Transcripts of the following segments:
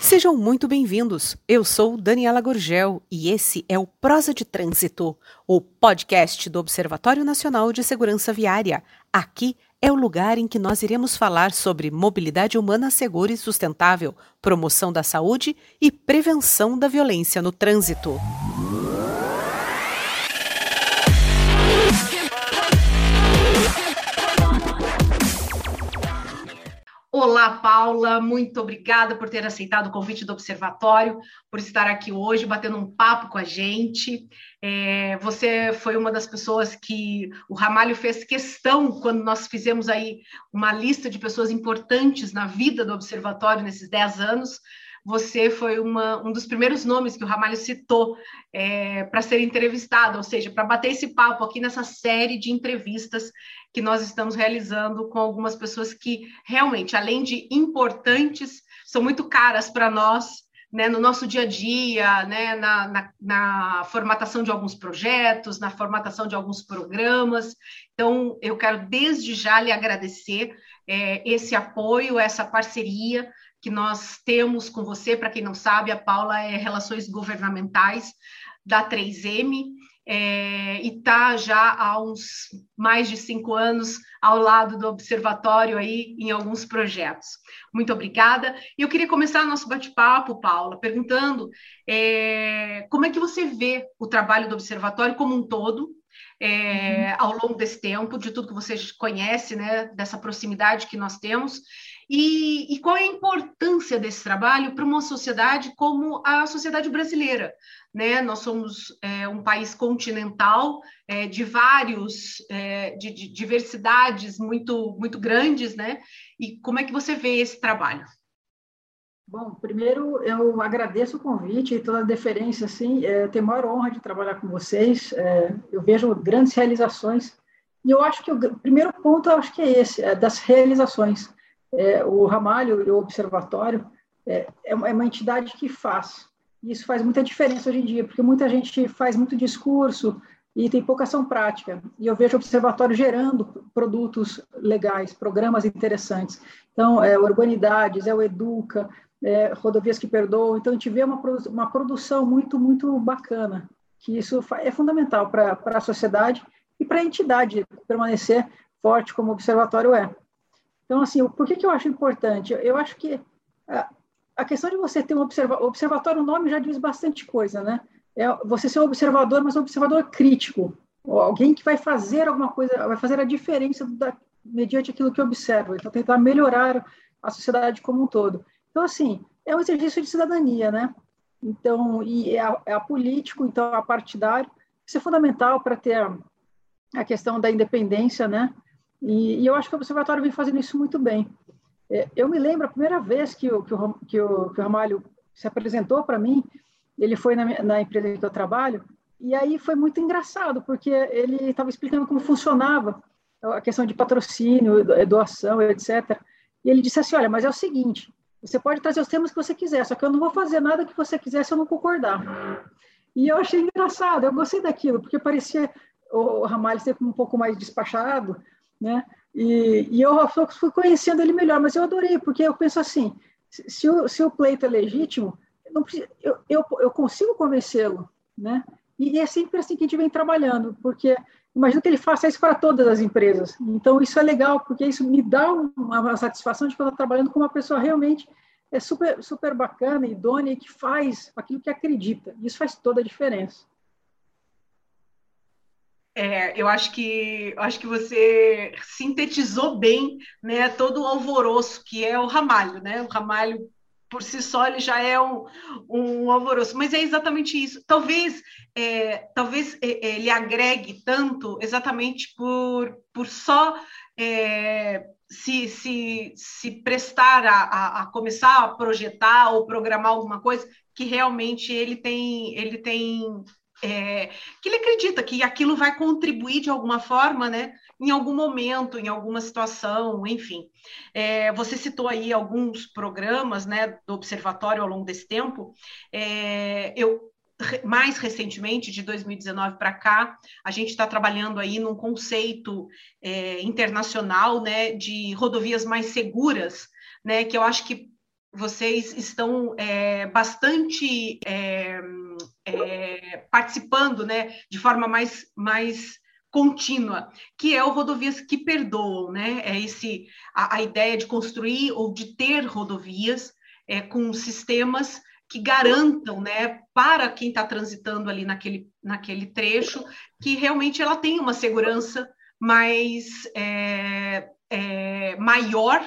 Sejam muito bem-vindos. Eu sou Daniela Gorgel e esse é o Prosa de Trânsito, o podcast do Observatório Nacional de Segurança Viária. Aqui é o lugar em que nós iremos falar sobre mobilidade humana segura e sustentável, promoção da saúde e prevenção da violência no trânsito. Olá, Paula, muito obrigada por ter aceitado o convite do Observatório, por estar aqui hoje batendo um papo com a gente. É, você foi uma das pessoas que o Ramalho fez questão quando nós fizemos aí uma lista de pessoas importantes na vida do Observatório nesses 10 anos você foi uma, um dos primeiros nomes que o Ramalho citou é, para ser entrevistado, ou seja, para bater esse papo aqui nessa série de entrevistas que nós estamos realizando com algumas pessoas que realmente, além de importantes, são muito caras para nós. Né, no nosso dia a dia, né, na, na, na, formatação de alguns projetos, na formatação de alguns programas. Então, eu quero desde já lhe agradecer é, esse apoio, essa parceria que nós temos com você. Para quem não sabe, a Paula é Relações Governamentais da 3M é, e está já há uns mais de cinco anos ao lado do observatório aí em alguns projetos. Muito obrigada. E eu queria começar nosso bate-papo, Paula, perguntando é, como é que você vê o trabalho do observatório como um todo, é, uhum. ao longo desse tempo, de tudo que você conhece, né, dessa proximidade que nós temos, e, e, qual é a importância desse trabalho para uma sociedade como a sociedade brasileira? Né? Nós somos é, um país continental é, de vários, é, de, de, diversidades muito, muito grandes, né? E como é que você vê esse trabalho? Bom, primeiro eu agradeço o convite e toda a deferência, assim, é, tenho a maior honra de trabalhar com vocês, é, eu vejo grandes realizações, e eu acho que o primeiro ponto, eu acho que é esse, é das realizações é, o Ramalho e o Observatório é, é, uma, é uma entidade que faz. E isso faz muita diferença hoje em dia, porque muita gente faz muito discurso e tem pouca ação prática. E eu vejo o Observatório gerando produtos legais, programas interessantes. Então, é Urbanidades, é o Educa, é, Rodovias que Perdoam. Então, a gente vê uma, uma produção muito, muito bacana, que isso é fundamental para a sociedade e para a entidade permanecer forte como o Observatório é. Então, assim, por que, que eu acho importante? Eu acho que a, questão de você ter um observa, observatório, o nome já diz bastante coisa, né? É você ser um observador, mas um observador crítico, alguém que vai fazer alguma coisa, vai fazer a diferença da, mediante aquilo que observa, então tentar melhorar a sociedade como um todo. Então, assim, é um exercício de cidadania, né? Então, e é, a, é a político, então, a partidário, isso é fundamental para ter a, a questão da independência, né? E, e, eu acho que o observatório vem fazendo isso muito bem. É, eu me lembro a primeira vez que o, que o, que o, que o Ramalho se apresentou para mim, ele foi na, na, empresa que eu trabalho, e aí foi muito engraçado, porque ele estava explicando como funcionava a questão de patrocínio, doação, etc. E ele disse assim: Olha, mas é o seguinte, você pode trazer os temas que você quiser, só que eu não vou fazer nada que você quiser se eu não concordar. E eu achei engraçado, eu gostei daquilo, porque parecia o Ramalho sempre um pouco mais despachado, né? E, e eu fui conhecendo ele melhor, mas eu adorei, porque eu penso assim, se o, se o pleito é legítimo, não precisa, eu, eu, eu consigo convencê-lo, né? E é sempre assim que a gente vem trabalhando, porque imagino que ele faça isso para todas as empresas. Então, isso é legal, porque isso me dá uma satisfação de que eu estou trabalhando com uma pessoa realmente é super, super bacana, idônea, e que faz aquilo que acredita. Isso faz toda a diferença. É, eu acho que eu acho que você sintetizou bem, né, todo o alvoroço que é o Ramalho, né? O Ramalho por si só ele já é um, um alvoroço, mas é exatamente isso. Talvez é, talvez é, ele agregue tanto exatamente por, por só é, se, se, se prestar a, a, a, começar a projetar ou programar alguma coisa que realmente ele tem ele tem é, que ele acredita que aquilo vai contribuir de alguma forma, né? Em algum momento, em alguma situação, enfim. É, você citou aí alguns programas, né, do observatório ao longo desse tempo. É, eu mais recentemente, de 2019 para cá, a gente está trabalhando aí num conceito é, internacional né, de rodovias mais seguras, né, que eu acho que vocês estão é, bastante é, participando né, de forma mais, mais contínua, que é o rodovias que perdoam, né? É esse a, a ideia de construir ou de ter rodovias é, com sistemas que garantam, né, para quem está transitando ali naquele, naquele trecho, que realmente ela tem uma segurança mais é, é, maior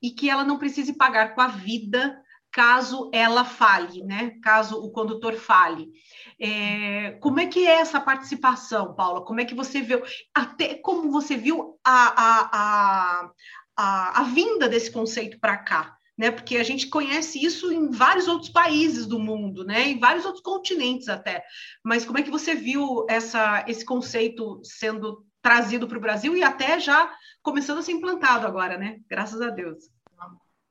e que ela não precise pagar com a vida caso ela fale, né? Caso o condutor fale. É, como é que é essa participação, Paula? Como é que você viu, até como você viu a, a, a, a, a vinda desse conceito para cá? Né, porque a gente conhece isso em vários outros países do mundo, né, em vários outros continentes até. Mas como é que você viu essa, esse conceito sendo trazido para o Brasil e até já começando a ser implantado agora, né? Graças a Deus.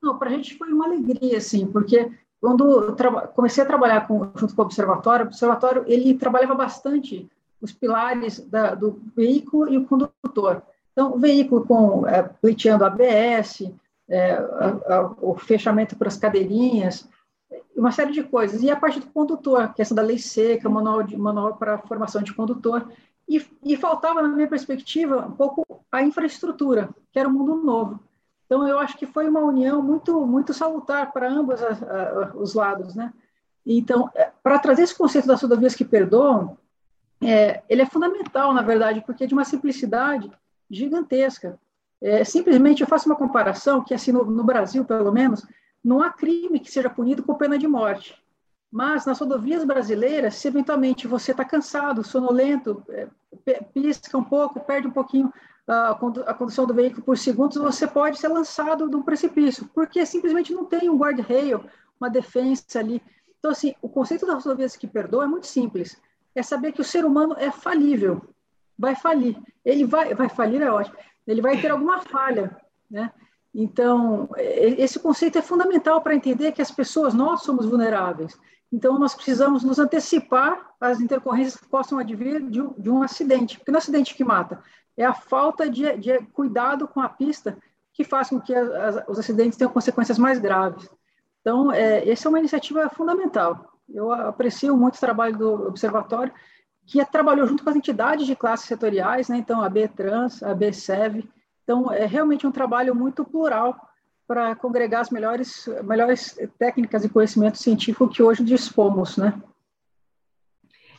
Não, para a gente foi uma alegria, assim, porque quando comecei a trabalhar com, junto com o observatório, o observatório ele trabalhava bastante os pilares da, do veículo e o condutor. Então, o veículo com é, pleiteando ABS, é, a, a, o fechamento para as cadeirinhas, uma série de coisas. E a parte do condutor, questão da lei seca, manual, manual para formação de condutor. E, e faltava, na minha perspectiva, um pouco a infraestrutura, que era um mundo novo. Então, eu acho que foi uma união muito, muito salutar para ambos a, a, os lados, né? Então, é, para trazer esse conceito das rodovias que perdoam, é, ele é fundamental, na verdade, porque é de uma simplicidade gigantesca. É, simplesmente, eu faço uma comparação que, assim, no, no Brasil, pelo menos, não há crime que seja punido com pena de morte. Mas nas rodovias brasileiras, se eventualmente você está cansado, sonolento, é, pisca um pouco, perde um pouquinho a, condução do veículo por segundos, você pode ser lançado de um precipício, porque simplesmente não tem um guarda-rail, uma defesa ali. Então, assim, o conceito das rodovias que perdoa é muito simples. É saber que o ser humano é falível, vai falir. Ele vai, vai falir, é ótimo. Ele vai ter alguma falha, né? Então, esse conceito é fundamental para entender que as pessoas, nós somos vulneráveis. Então, nós precisamos nos antecipar às intercorrências que possam advir de um, de um acidente, porque não é acidente que mata, é a falta de, de cuidado com a pista que faz com que os acidentes tenham consequências mais graves. Então, é, essa é uma iniciativa fundamental. Eu aprecio muito o trabalho do Observatório, que trabalhou junto com as entidades de classes setoriais, né? então a B-Trans, a B-SEV. Então, é realmente um trabalho muito plural para congregar as melhores, melhores técnicas e conhecimento científico que hoje dispomos, né?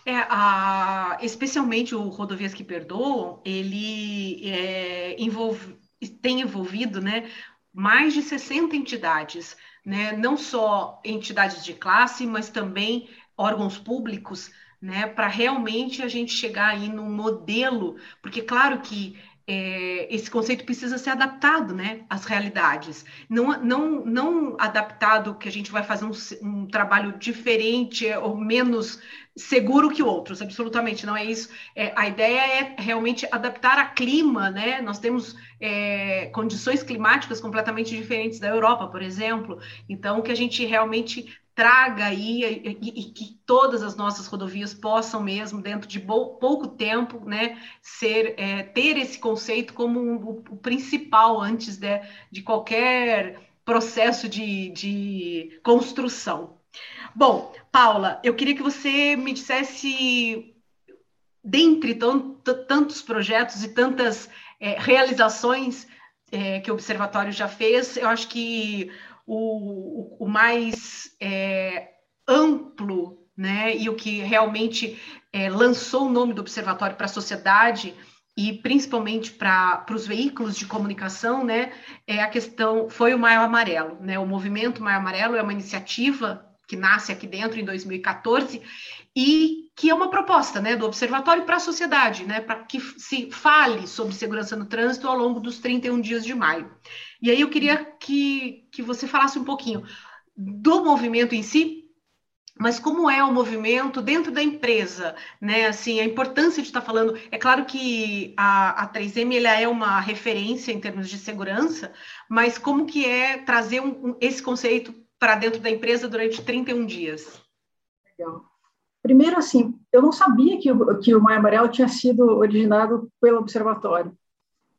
É, a, especialmente o Rodovias que Perdoam, ele é, envolve, tem envolvido né, mais de 60 entidades, né, não só entidades de classe, mas também órgãos públicos, né, para realmente a gente chegar aí num modelo, porque claro que é, esse conceito precisa ser adaptado né, às realidades. Não, não, não adaptado que a gente vai fazer um, um trabalho diferente ou menos seguro que outros, absolutamente, não é isso. É, a ideia é realmente adaptar a clima, né? Nós temos é, condições climáticas completamente diferentes da Europa, por exemplo, então que a gente realmente traga aí e, e, que todas as nossas rodovias possam mesmo, dentro de pouco tempo, né, ser, é, ter esse conceito como um, o principal antes de, de qualquer processo de, de construção. Bom, Paula, eu queria que você me dissesse, dentre tantos projetos e tantas é, realizações é, que o Observatório já fez, eu acho que o, o mais é, amplo né, e o que realmente é, lançou o nome do observatório para a sociedade e principalmente para os veículos de comunicação, né, é a questão foi o Maio Amarelo, né, o movimento Maio Amarelo é uma iniciativa que nasce aqui dentro em 2014 e que é uma proposta, né, do observatório para a sociedade, né, para que se fale sobre segurança no trânsito ao longo dos 31 dias de maio. E aí eu queria que, que você falasse um pouquinho do movimento em si, mas como é o movimento dentro da empresa, né? Assim, a importância de estar falando. É claro que a, a 3M ela é uma referência em termos de segurança, mas como que é trazer um, um, esse conceito para dentro da empresa durante 31 dias? Legal. Primeiro, assim, eu não sabia que que o Maio Amarelo tinha sido originado pelo observatório.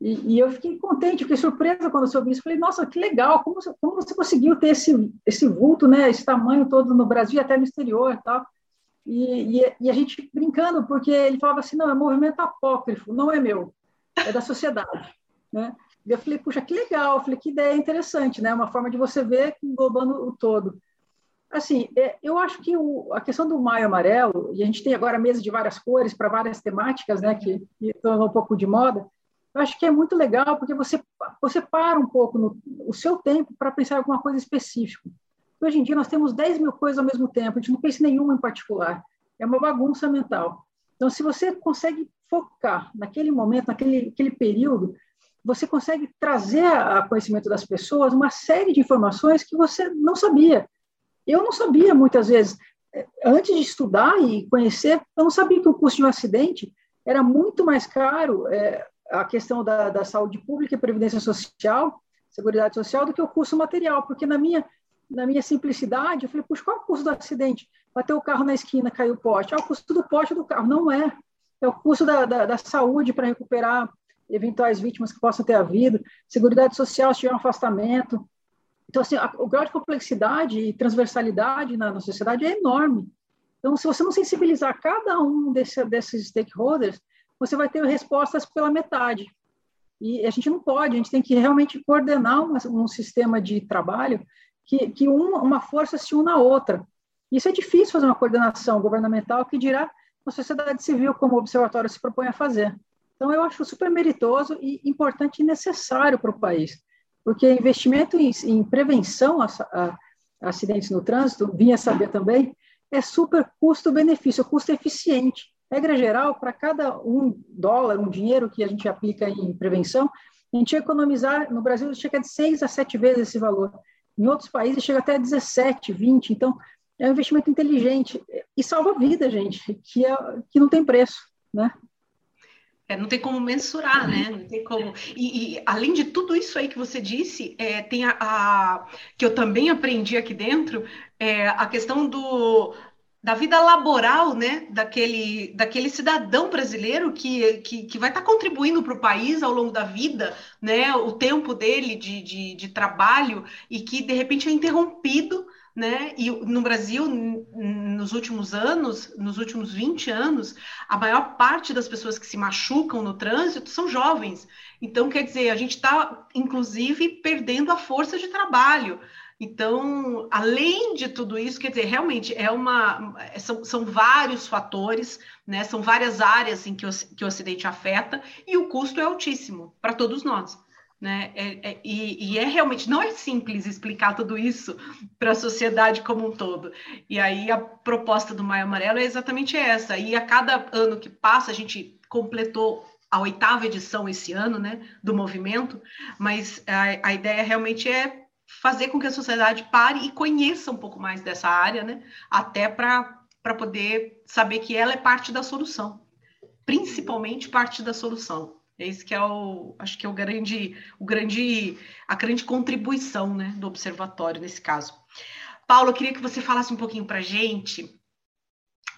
E, e, eu fiquei contente, fiquei surpresa quando eu soube isso. Falei, nossa, que legal, como, como você conseguiu ter esse, esse vulto, né, esse tamanho todo no Brasil e até no exterior e tal. E, e, e, a gente brincando, porque ele falava assim, não, é movimento apócrifo, não é meu, é da sociedade, né? E eu falei, puxa, que legal, eu falei, que ideia interessante, né? Uma forma de você ver englobando o todo. Assim, é, eu acho que o, a questão do maio amarelo, e a gente tem agora mesa de várias cores para várias temáticas, né, que, tornou um pouco de moda, eu acho que é muito legal porque você, você para um pouco no, o seu tempo para pensar em alguma coisa específica. Hoje em dia nós temos 10 mil coisas ao mesmo tempo, a gente não pensa em nenhuma em particular. É uma bagunça mental. Então, se você consegue focar naquele momento, naquele aquele período, você consegue trazer a conhecimento das pessoas uma série de informações que você não sabia. Eu não sabia muitas vezes. Antes de estudar e conhecer, eu não sabia que o custo de um acidente era muito mais caro. É, a questão da, da saúde pública e previdência social, seguridade social, do que o custo material, porque na minha, na minha simplicidade, eu falei, puxa, qual é o custo do acidente? Bateu o carro na esquina, caiu o poste. Ah, o custo do poste do carro. Não é. É o custo da, da, da saúde para recuperar eventuais vítimas que possam ter havido, seguridade social se tiver um afastamento. Então, assim, a, o grau de complexidade e transversalidade na, na, sociedade é enorme. Então, se você não sensibilizar cada um desse, desses stakeholders, você vai ter respostas pela metade. E a gente não pode, a gente tem que realmente coordenar uma, um sistema de trabalho que, que uma, uma força se una à outra. Isso é difícil fazer uma coordenação governamental que dirá a sociedade civil, como o observatório se propõe a fazer. Então, eu acho super meritoso e importante e necessário para o país, porque investimento em, em prevenção a, a, a, acidentes no trânsito, vinha saber também, é super custo-benefício, custo eficiente. Regra geral, para cada um dólar, um dinheiro que a gente aplica em prevenção, a gente economizar, no Brasil chega de seis a sete vezes esse valor. Em outros países chega até 17, 20. Então, é um investimento inteligente e salva vida, gente, que, é, que não tem preço, né? É, não tem como mensurar, né? Não tem como. E, e, além de tudo isso aí que você disse, é, tem a, a, que eu também aprendi aqui dentro, é, a questão do da vida laboral, né, daquele, daquele cidadão brasileiro que, que, que vai estar tá contribuindo para o país ao longo da vida, né, o tempo dele de, de, de trabalho e que de repente é interrompido né? E no Brasil, nos últimos anos, nos últimos 20 anos, a maior parte das pessoas que se machucam no trânsito são jovens. Então, quer dizer, a gente está, inclusive, perdendo a força de trabalho. Então, além de tudo isso, quer dizer, realmente é uma. São, são vários fatores, né? São várias áreas em que o, que o acidente afeta, e o custo é altíssimo para todos nós. Né? É, é, e, e, é realmente não é simples explicar tudo isso para a sociedade como um todo. E aí a proposta do Maio Amarelo é exatamente essa. E a cada ano que passa, a gente completou a oitava edição esse ano, né, do movimento, mas a, a ideia realmente é fazer com que a sociedade pare e conheça um pouco mais dessa área, né, até para poder saber que ela é parte da solução, principalmente parte da solução. É isso que é o, acho que é o grande, o grande, a grande contribuição, né, do observatório nesse caso. Paulo, eu queria que você falasse um pouquinho para gente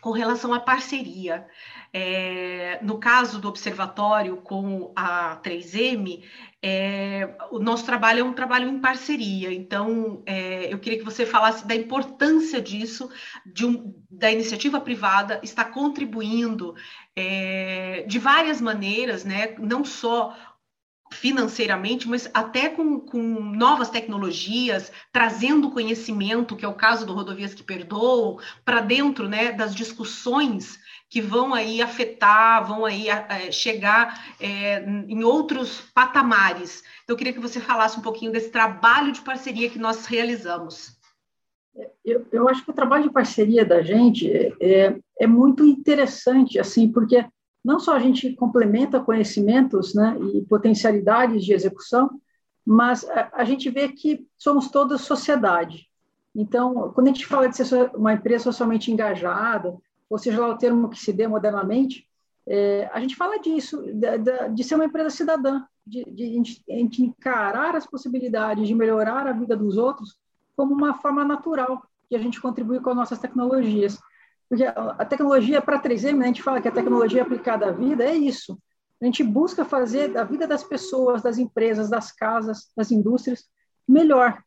com relação à parceria. É, no caso do observatório com a 3M, é, o nosso trabalho é um trabalho em parceria, então é, eu queria que você falasse da importância disso, de um, da iniciativa privada estar contribuindo é, de várias maneiras, né, não só financeiramente, mas até com, com, novas tecnologias, trazendo conhecimento, que é o caso do Rodovias que Perdoam, para dentro né, das discussões que vão aí afetar, vão aí é, chegar é, em outros patamares. Então, eu queria que você falasse um pouquinho desse trabalho de parceria que nós realizamos. Eu, eu acho que o trabalho de parceria da gente é, é muito interessante, assim, porque não só a gente complementa conhecimentos né, e potencialidades de execução, mas a, a gente vê que somos toda sociedade. Então, quando a gente fala de ser uma empresa socialmente engajada, ou seja lá o termo que se dê modernamente, é, a gente fala disso, de, de, ser uma empresa cidadã, de, de, de encarar as possibilidades de melhorar a vida dos outros como uma forma natural que a gente contribui com as nossas tecnologias. Porque a tecnologia para 3M, né, a gente fala que a tecnologia aplicada à vida é isso. A gente busca fazer a vida das pessoas, das empresas, das casas, das indústrias melhor,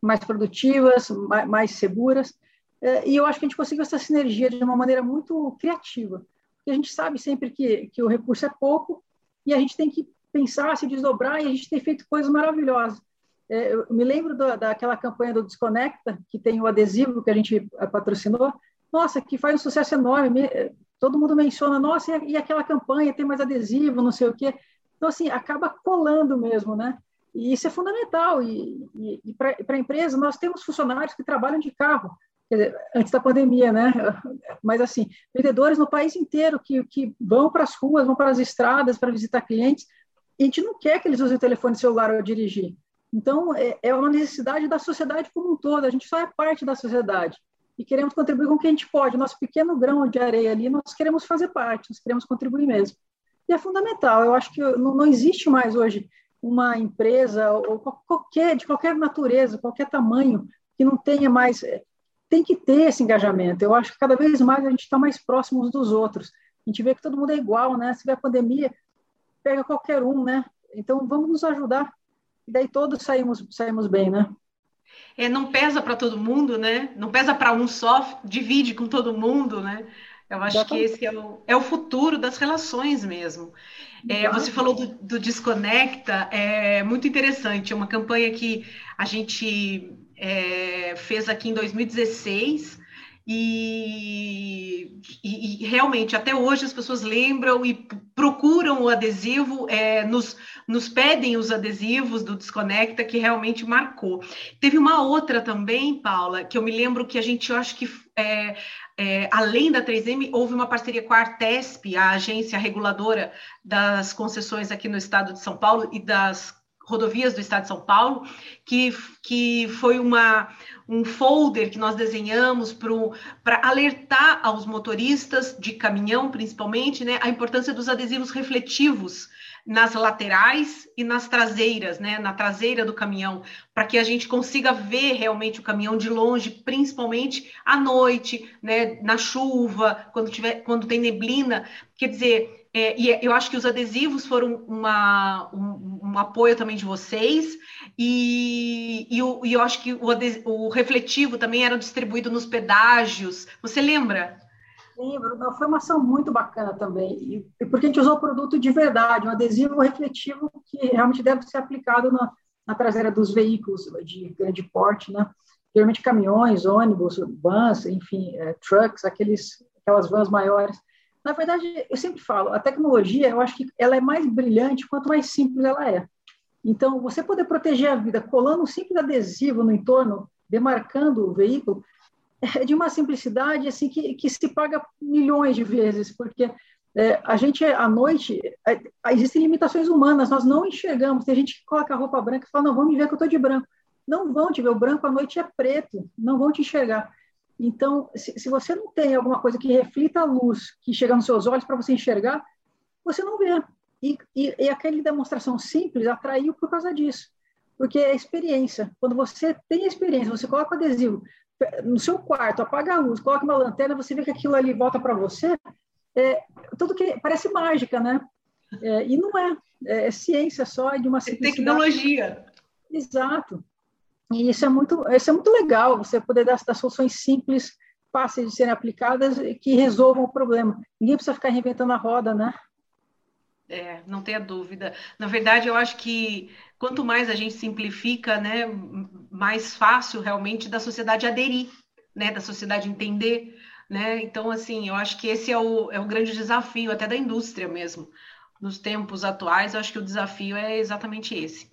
mais produtivas, mais, mais seguras. É, e eu acho que a gente conseguiu essa sinergia de uma maneira muito criativa. Porque a gente sabe sempre que, que o recurso é pouco e a gente tem que pensar, se desdobrar, e a gente tem feito coisas maravilhosas. É, eu me lembro da, daquela campanha do Desconecta, que tem o adesivo que a gente patrocinou, nossa, que faz um sucesso enorme. Todo mundo menciona, nossa, e aquela campanha tem mais adesivo, não sei o quê. Então, assim, acaba colando mesmo, né? E isso é fundamental. E, e, e para a empresa, nós temos funcionários que trabalham de carro, dizer, antes da pandemia, né? Mas, assim, vendedores no país inteiro que, que vão para as ruas, vão para as estradas para visitar clientes, e a gente não quer que eles usem o telefone celular ao dirigir. Então, é, é uma necessidade da sociedade como um todo, a gente só é parte da sociedade e queremos contribuir com o que a gente pode. Nosso pequeno grão de areia ali, nós queremos fazer parte, nós queremos contribuir mesmo. E é fundamental. Eu acho que não, não existe mais hoje uma empresa ou qualquer de qualquer natureza, qualquer tamanho que não tenha mais é, tem que ter esse engajamento. Eu acho que cada vez mais a gente está mais próximo uns dos outros. A gente vê que todo mundo é igual, né? Se vê a pandemia, pega qualquer um, né? Então vamos nos ajudar. E daí todos saímos saímos bem, né? É, não pesa para todo mundo, né? Não pesa para um só, divide com todo mundo, né? Eu acho que esse é o, é o futuro das relações mesmo. É, você falou do, do, Desconecta, é muito interessante. É uma campanha que a gente é, fez aqui em 2016 e, e, e, realmente, até hoje, as pessoas lembram e procuram o adesivo, é, nos, nos pedem os adesivos do Desconecta, que realmente marcou. Teve uma outra também, Paula, que eu me lembro que a gente, eu acho que, é, é, além da 3M, houve uma parceria com a Artesp, a agência reguladora das concessões aqui no estado de São Paulo e das rodovias do estado de São Paulo, que, que foi uma, um folder que nós desenhamos para alertar aos motoristas de caminhão, principalmente, né, a importância dos adesivos refletivos nas laterais e nas traseiras, né, na traseira do caminhão, para que a gente consiga ver realmente o caminhão de longe, principalmente à noite, né, na chuva, quando tiver, quando tem neblina. Quer dizer, é, e eu acho que os adesivos foram uma, um, um apoio também de vocês, e, e, eu, e eu acho que o, o, refletivo também era distribuído nos pedágios. Você lembra? Lembro, foi uma ação muito bacana também, e porque a gente usou produto de verdade, um adesivo refletivo que realmente deve ser aplicado na, na traseira dos veículos de grande porte, né? Geralmente caminhões, ônibus, vans, enfim, é, trucks, aqueles, aquelas vans maiores. Na verdade, eu sempre falo, a tecnologia, eu acho que ela é mais brilhante quanto mais simples ela é. Então, você poder proteger a vida colando um simples adesivo no entorno, demarcando o veículo, é de uma simplicidade assim que, que se paga milhões de vezes, porque é, a gente, à noite, é, existem limitações humanas, nós não enxergamos. Tem gente que coloca a roupa branca e fala, não, vão me ver que eu estou de branco. Não vão te ver, o branco à noite é preto, não vão te enxergar. Então, se, se, você não tem alguma coisa que reflita a luz que chega nos seus olhos para você enxergar, você não vê. E, e, e aquela demonstração simples atraiu por causa disso. Porque é experiência. Quando você tem a experiência, você coloca o adesivo no seu quarto, apaga a luz, coloca uma lanterna, você vê que aquilo ali volta para você, é, tudo que parece mágica, né? É, e não é, é, é ciência só, é de uma é simplicidade. tecnologia. Exato. E isso é muito, isso é muito legal, você poder dar, dar soluções simples, fáceis de serem aplicadas, que resolvam o problema. Ninguém precisa ficar reinventando a roda, né? É, não tenha dúvida. Na verdade, eu acho que quanto mais a gente simplifica, né, mais fácil realmente da sociedade aderir, né, da sociedade entender, né? Então, assim, eu acho que esse é o, é o grande desafio até da indústria mesmo. Nos tempos atuais, eu acho que o desafio é exatamente esse.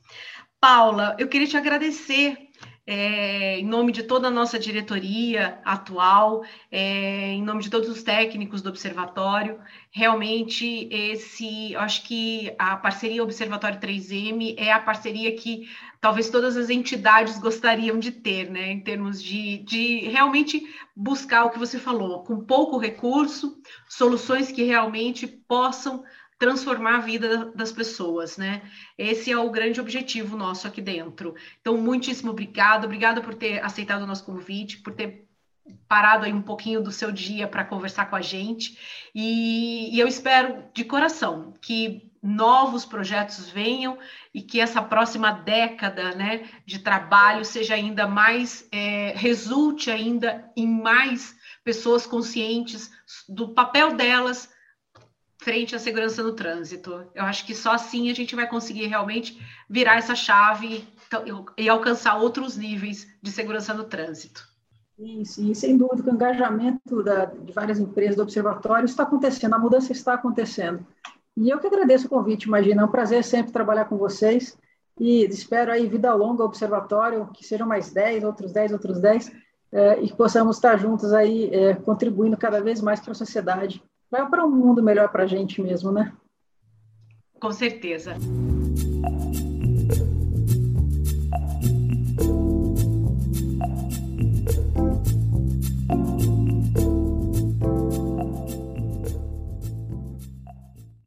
Paula, eu queria te agradecer é, em nome de toda a nossa diretoria atual, é, em nome de todos os técnicos do Observatório. Realmente, esse, acho que a parceria Observatório 3M é a parceria que talvez todas as entidades gostariam de ter, né, em termos de, de realmente buscar o que você falou, com pouco recurso, soluções que realmente possam transformar a vida das pessoas, né? Esse é o grande objetivo nosso aqui dentro. Então, muitíssimo obrigado, obrigada por ter aceitado o nosso convite, por ter parado aí um pouquinho do seu dia para conversar com a gente. E, e, eu espero de coração que novos projetos venham e que essa próxima década né, de trabalho seja ainda mais, é, resulte ainda em mais pessoas conscientes do papel delas frente à segurança no trânsito. Eu acho que só assim a gente vai conseguir realmente virar essa chave e alcançar outros níveis de segurança no trânsito. Isso, e sem dúvida o engajamento da, de várias empresas do observatório está acontecendo, a mudança está acontecendo. E eu que agradeço o convite, imagina, é um prazer sempre trabalhar com vocês e espero aí vida longa observatório, que sejam mais 10, outros 10, outros 10, é, e que possamos estar juntos aí é, contribuindo cada vez mais para a sociedade, para um mundo melhor para a gente mesmo, né? Com certeza.